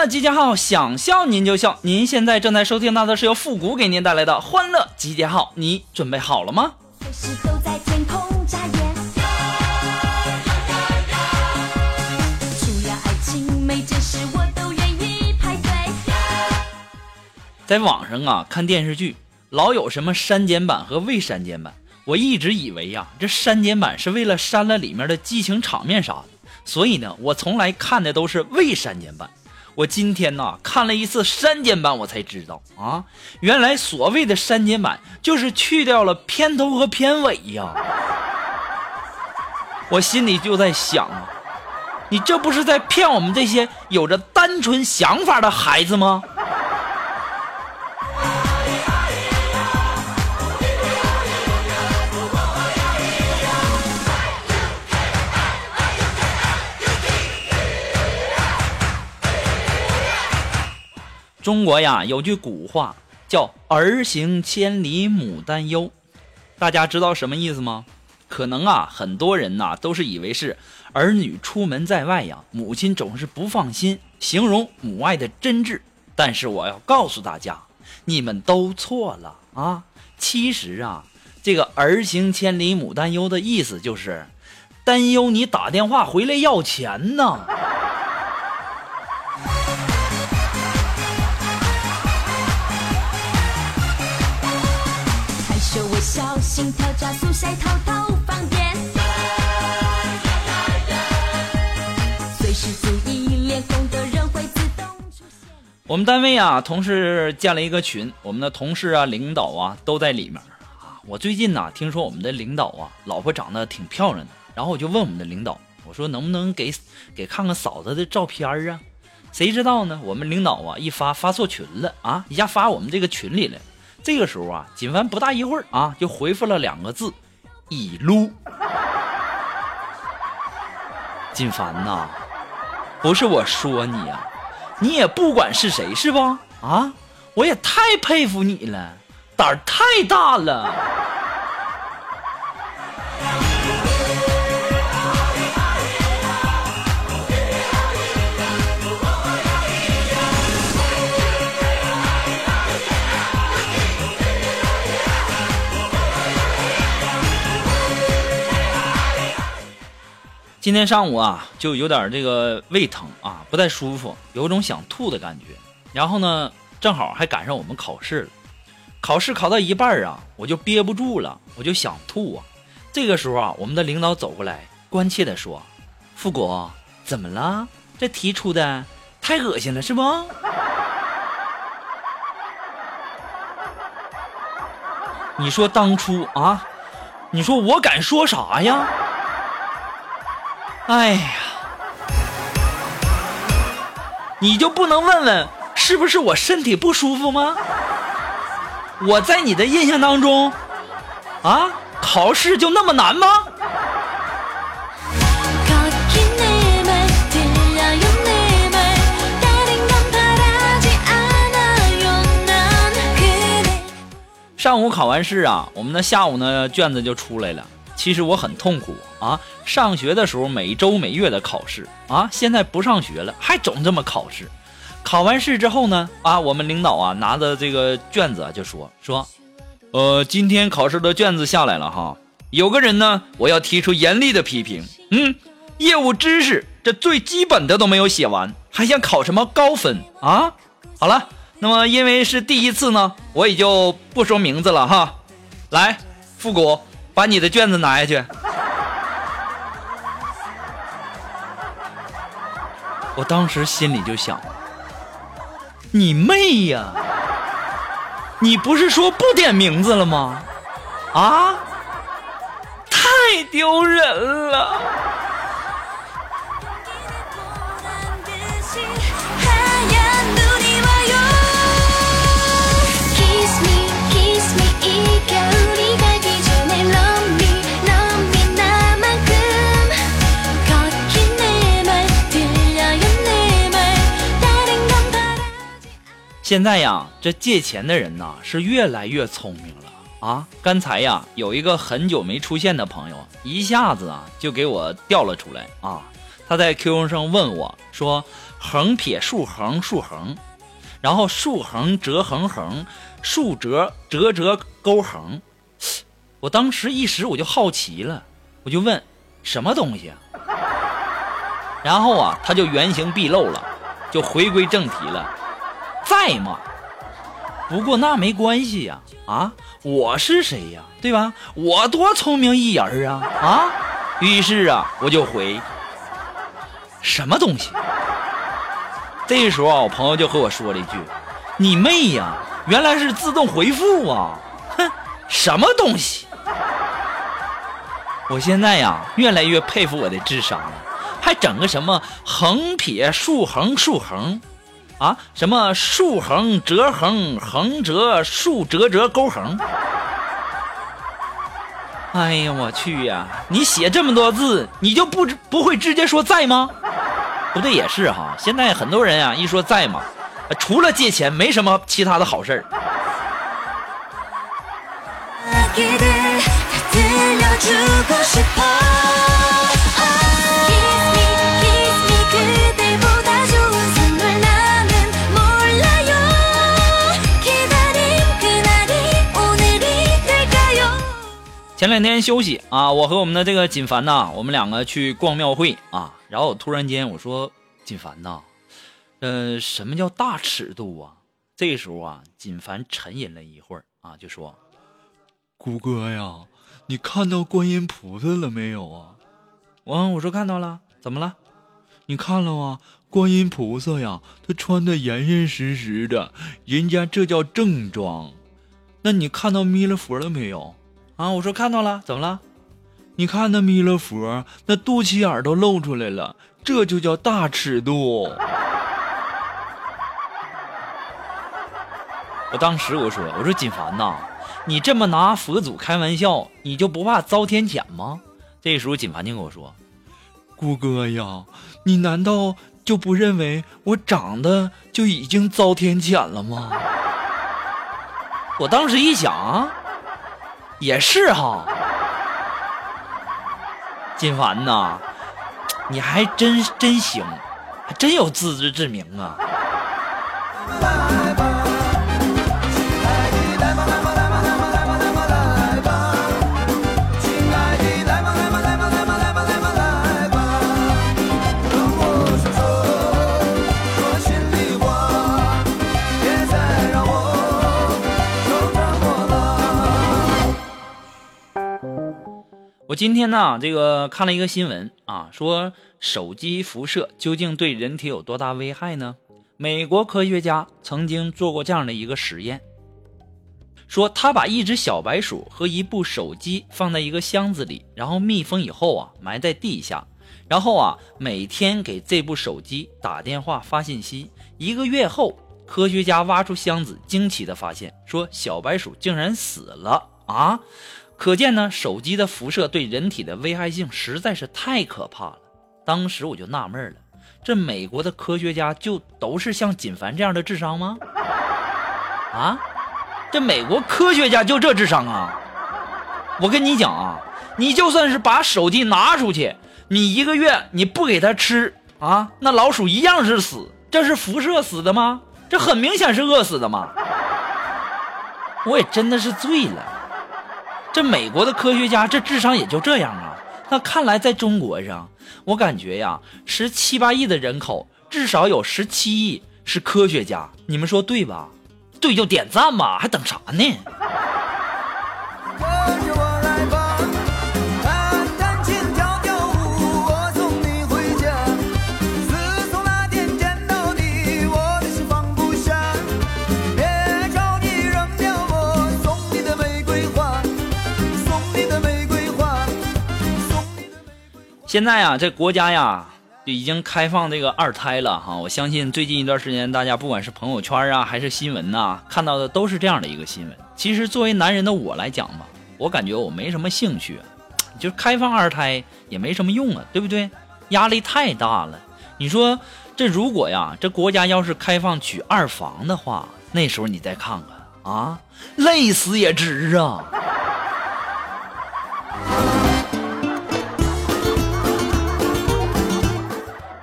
欢乐集结号，想笑您就笑。您现在正在收听到的是由复古给您带来的欢乐集结号，你准备好了吗？在网上啊看电视剧，老有什么删减版和未删减版。我一直以为呀、这删减版是为了删了里面的激情场面啥的，所以呢，我从来看的都是未删减版。我今天呐看了一次删减版，我才知道啊，原来所谓的删减版就是去掉了片头和片尾呀。我心里就在想啊，你这不是在骗我们这些有着单纯想法的孩子吗？中国呀有句古话叫“儿行千里母担忧”，大家知道什么意思吗？可能啊，很多人呐都是以为是儿女出门在外呀，母亲总是不放心，形容母爱的真挚。但是我要告诉大家，你们都错了啊！其实啊，这个“儿行千里母担忧”的意思就是担忧你打电话回来要钱呢。心跳加速，晒淘淘放电。我们单位啊，同事建了一个群，我们的同事啊、领导啊都在里面啊。我最近呢，听说我们的领导啊，老婆长得挺漂亮的，然后我就问我们的领导，我说能不能给给看看嫂子的照片啊？谁知道呢？我们领导啊一发发错群了啊，一下发我们这个群里了。这个时候啊，锦凡不大一会儿啊，就回复了两个字：已撸。锦凡呐、不是我说你呀、你也不管是谁是不？啊，我也太佩服你了，胆儿太大了。今天上午啊，就有点这个胃疼啊，不太舒服，有种想吐的感觉。然后呢，正好还赶上我们考试了。考试考到一半啊，我就憋不住了，我就想吐啊。这个时候啊，我们的领导走过来，关切的说：“富国，怎么了？这题出的太恶心了，是不？” 你说当初啊，你说我敢说啥呀？哎呀。你就不能问问是不是我身体不舒服吗？我在你的印象当中啊考试就那么难吗？上午考完试啊我们的下午呢卷子就出来了。其实我很痛苦啊，上学的时候每周每月的考试啊，现在不上学了还总这么考试。考完试之后呢，啊，我们领导啊拿着这个卷子就说说，呃，今天考试的卷子下来了哈，有个人呢我要提出严厉的批评，嗯，业务知识这最基本的都没有写完，还想考什么高分啊？好了，那么因为是第一次呢，我也就不说名字了哈。来，复古，把你的卷子拿下去。我当时心里就想，你妹呀！你不是说不点名字了吗？啊，太丢人了！现在呀，这借钱的人呐是越来越聪明了啊！刚才呀，有一个很久没出现的朋友，一下子啊就给我调了出来啊！他在 QQ 上问我说：“横撇竖横竖横，然后竖横折横横，竖折折折勾横。”我当时一时我就好奇了，我就问什么东西啊？然后啊，他就原形毕露了，就回归正题了。在吗？不过那没关系呀，啊，我是谁呀，对吧？我多聪明一人啊，啊！于是啊，我就回什么东西？这时候啊，我朋友就和我说了一句：“你妹呀，原来是自动回复啊！”哼，什么东西？我现在呀，越来越佩服我的智商了，还整个什么横撇竖横竖横。啊，什么竖横折横横折竖折折勾横？哎呀，我去呀！你写这么多字，你就不不会直接说在吗？不对，也是哈。现在很多人啊，一说在嘛，除了借钱，没什么其他的好事儿。前两天休息啊，我和我们的这个锦凡呐，我们两个去逛庙会啊。然后我突然间我说：“锦凡呐，呃，什么叫大尺度啊？”这时候啊，锦凡沉吟了一会儿啊，就说。谷哥呀，你看到观音菩萨了没有啊？我我说看到了，怎么了？你看了吗？观音菩萨呀，他穿的严严实实的，人家这叫正装。那你看到弥勒佛了没有？啊，我说看到了，怎么了？你看那弥勒佛，那肚脐眼都露出来了，这就叫大尺度。我当时我说我说锦凡呐，你这么拿佛祖开玩笑，你就不怕遭天谴吗？这时候锦凡就跟我说，姑哥呀，你难道就不认为我长得就已经遭天谴了吗？我当时一想，也是哈，金凡呐，你还真真行，还真有自知之明啊。今天呢，这个看了一个新闻啊，说手机辐射究竟对人体有多大危害呢？美国科学家曾经做过这样的一个实验，说他把一只小白鼠和一部手机放在一个箱子里，然后密封以后啊，埋在地下，然后啊，每天给这部手机打电话发信息。一个月后，科学家挖出箱子，惊奇的发现，说小白鼠竟然死了啊！可见呢，手机的辐射对人体的危害性实在是太可怕了。当时我就纳闷了，这美国的科学家就都是像锦凡这样的智商吗？啊，这美国科学家就这智商啊？我跟你讲啊，你就算是把手机拿出去，你一个月你不给它吃啊，那老鼠一样是死。这是辐射死的吗？这很明显是饿死的嘛。我也真的是醉了。这美国的科学家这智商也就这样啊？那看来在中国上，我感觉呀，十七八亿的人口，至少有十七亿是科学家，你们说对吧？对就点赞吧，还等啥呢？现在啊，这国家呀就已经开放这个二胎了哈。我相信最近一段时间，大家不管是朋友圈啊，还是新闻呐、看到的都是这样的一个新闻。其实作为男人的我来讲吧，我感觉我没什么兴趣，就是开放二胎也没什么用啊，对不对？压力太大了。你说这如果呀，这国家要是开放娶二房的话，那时候你再看看啊，累死也值啊。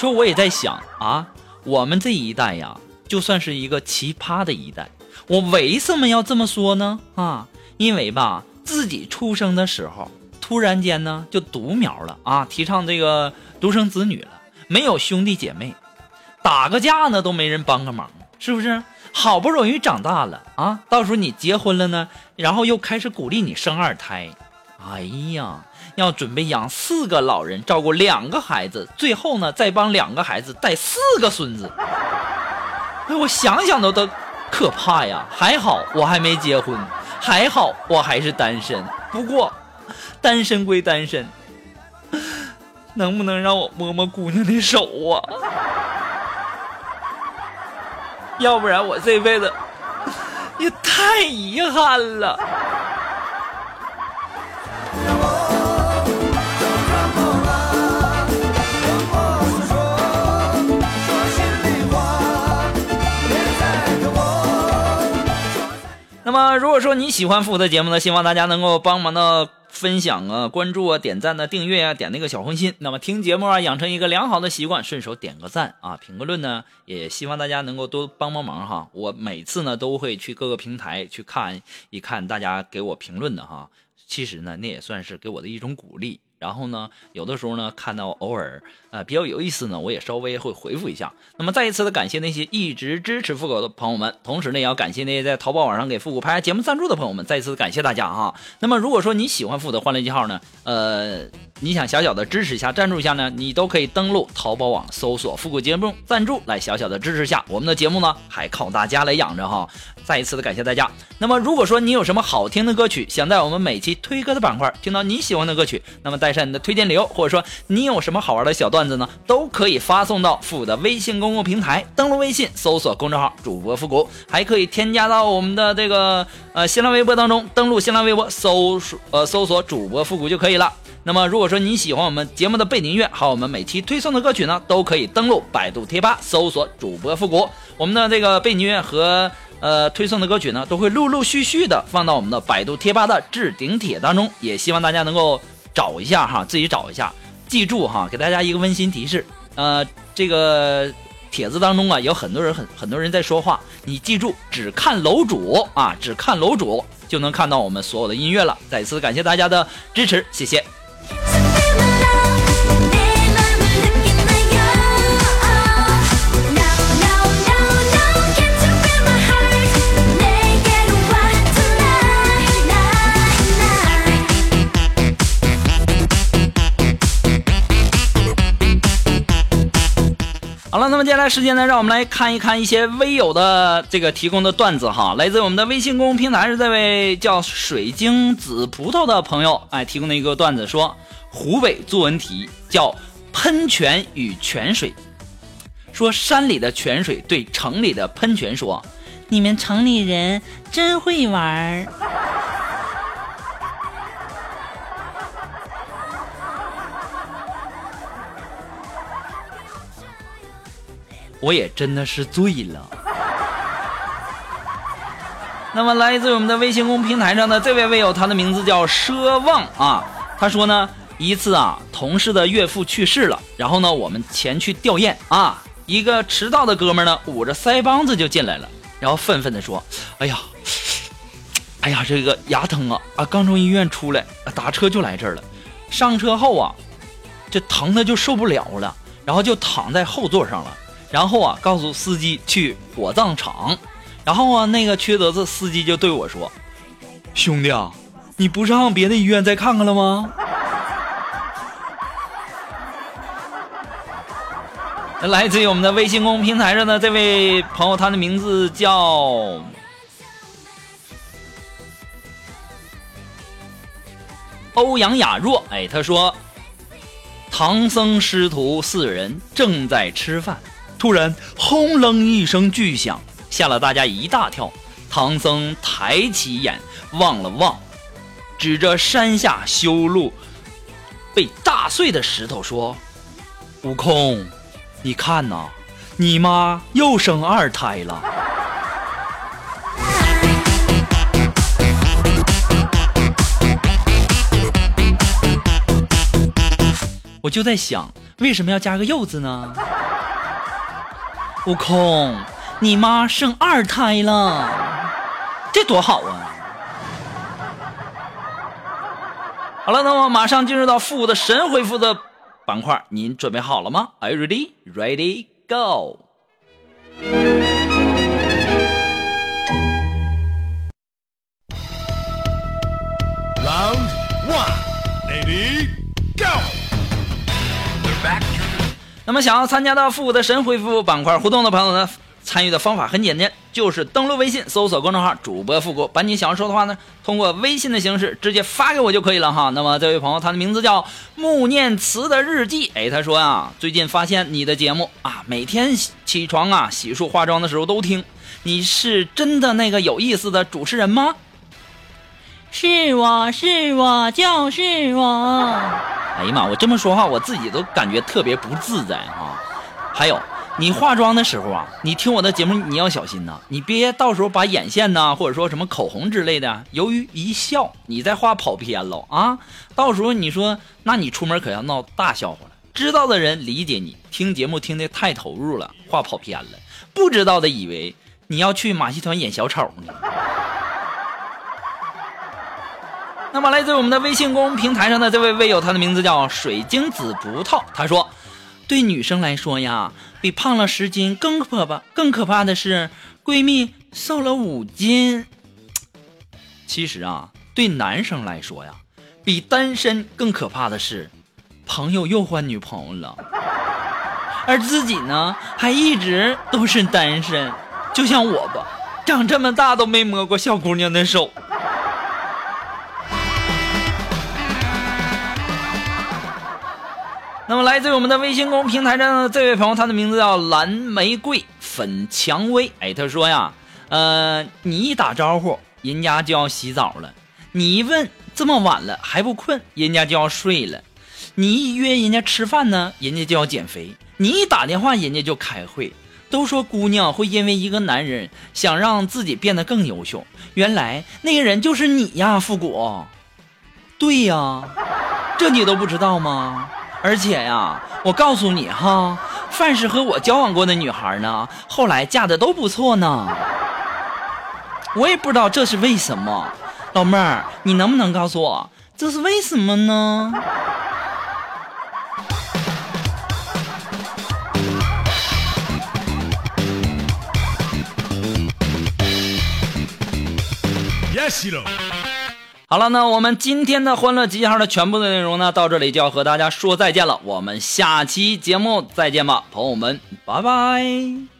说我也在想啊，我们这一代呀，就算是一个奇葩的一代。我为什么要这么说呢？啊，因为吧，自己出生的时候，突然间呢就独苗了啊，提倡这个独生子女了，没有兄弟姐妹，打个架呢都没人帮个忙，是不是？好不容易长大了啊，到时候你结婚了呢，然后又开始鼓励你生二胎，哎呀，要准备养四个老人，照顾两个孩子，最后呢再帮两个孩子带四个孙子。哎，我想想都都可怕呀！还好我还没结婚，还好我还是单身。不过，单身归单身，能不能让我摸摸姑娘的手啊？要不然我这辈子也太遗憾了。那，如果说你喜欢复古的节目呢，希望大家能够帮忙的分享啊、关注啊、点赞呢、订阅啊、点那个小红心。那么听节目啊，养成一个良好的习惯，顺手点个赞啊，评个论呢，也希望大家能够多帮帮忙哈。我每次呢都会去各个平台去看一看大家给我评论的哈。其实呢，那也算是给我的一种鼓励。然后呢，有的时候呢，看到偶尔呃比较有意思呢，我也稍微会回复一下。那么再一次的感谢那些一直支持复古的朋友们，同时呢，也要感谢那些在淘宝网上给复古拍节目赞助的朋友们，再一次感谢大家哈。那么如果说你喜欢复古的欢乐记号呢，呃，你想小小的支持一下、赞助一下呢，你都可以登录淘宝网搜索复古节目赞助来小小的支持一下我们的节目呢，还靠大家来养着哈。再一次的感谢大家。那么如果说你有什么好听的歌曲，想在我们每期推歌的板块听到你喜欢的歌曲，那么带上你的推荐理由，或者说你有什么好玩的小段子呢，都可以发送到复古的微信公共平台，登录微信搜索公众号主播复古，还可以添加到我们的这个呃新浪微博当中，登录新浪微博搜索呃搜索主播复古就可以了。那么，如果说你喜欢我们节目的背景音乐，还有我们每期推送的歌曲呢，都可以登录百度贴吧搜索主播复古。我们的这个背景音乐和呃推送的歌曲呢，都会陆陆续续的放到我们的百度贴吧的置顶帖当中，也希望大家能够找一下哈，自己找一下。记住哈，给大家一个温馨提示，呃，这个帖子当中啊，有很多人很很多人在说话，你记住只看楼主啊，只看楼主就能看到我们所有的音乐了。再次感谢大家的支持，谢谢。了，那么接下来时间呢，让我们来看一看一些微友的这个提供的段子哈，来自我们的微信公众平台是这位叫水晶紫葡萄的朋友哎提供的一个段子，说湖北作文题叫喷泉与泉水，说山里的泉水对城里的喷泉说：“你们城里人真会玩儿。”我也真的是醉了。那么，来自我们的微信公平台上的这位微友，他的名字叫奢望啊。他说呢，一次啊，同事的岳父去世了，然后呢，我们前去吊唁啊。一个迟到的哥们儿呢，捂着腮帮子就进来了，然后愤愤地说：“哎呀，哎呀，这个牙疼啊啊！刚从医院出来，打车就来这儿了。上车后啊，这疼的就受不了了，然后就躺在后座上了。然后啊，告诉司机去火葬场。然后啊，那个缺德的司机就对我说：“兄弟啊，你不上别的医院再看看了吗？” 来自于我们的微信公众平台上的这位朋友，他的名字叫欧阳雅若。哎，他说：“唐僧师徒四人正在吃饭，突然轰隆一声巨响，吓了大家一大跳。唐僧抬起眼望了望，指着山下修路被炸碎的石头说：“悟空，你看呐，你妈又生二胎了。”我就在想，为什么要加个“又”字呢？悟空，你妈生二胎了，这多好啊！好了，那么马上进入到复古的神回复的板块，您准备好了吗？Are you ready? Ready? Go! Round one, lady, 那么想要参加到复古的神回复板块互动的朋友呢，参与的方法很简单，就是登录微信搜索公众号“主播复古”，把你想要说的话呢，通过微信的形式直接发给我就可以了哈。那么这位朋友，他的名字叫穆念慈的日记，哎，他说啊，最近发现你的节目啊，每天起床啊、洗漱、化妆的时候都听，你是真的那个有意思的主持人吗？是我是我就是我。哎呀妈！我这么说话，我自己都感觉特别不自在啊。还有，你化妆的时候啊，你听我的节目，你要小心呐，你别到时候把眼线呐，或者说什么口红之类的，由于一笑，你再画跑偏了啊。到时候你说，那你出门可要闹大笑话了。知道的人理解你，听节目听得太投入了，画跑偏了；不知道的以为你要去马戏团演小丑呢。那么，来自我们的微信公众平台上的这位微友，他的名字叫水晶紫葡萄。他说：“对女生来说呀，比胖了十斤更可怕，更可怕的是闺蜜瘦了五斤。其实啊，对男生来说呀，比单身更可怕的是朋友又换女朋友了，而自己呢，还一直都是单身。就像我吧，长这么大都没摸过小姑娘的手。”我们的微信公众平台上的这位朋友，他的名字叫蓝玫瑰粉蔷薇。哎，他说呀，呃，你一打招呼，人家就要洗澡了；你一问这么晚了还不困，人家就要睡了；你一约人家吃饭呢，人家就要减肥；你一打电话，人家就开会。都说姑娘会因为一个男人想让自己变得更优秀，原来那个人就是你呀，复古。对呀，这你都不知道吗？而且呀，我告诉你哈，凡是和我交往过的女孩呢，后来嫁的都不错呢。我也不知道这是为什么，老妹儿，你能不能告诉我这是为什么呢？Yes, you know. 好了，那我们今天的欢乐集结号的全部的内容呢，到这里就要和大家说再见了。我们下期节目再见吧，朋友们，拜拜。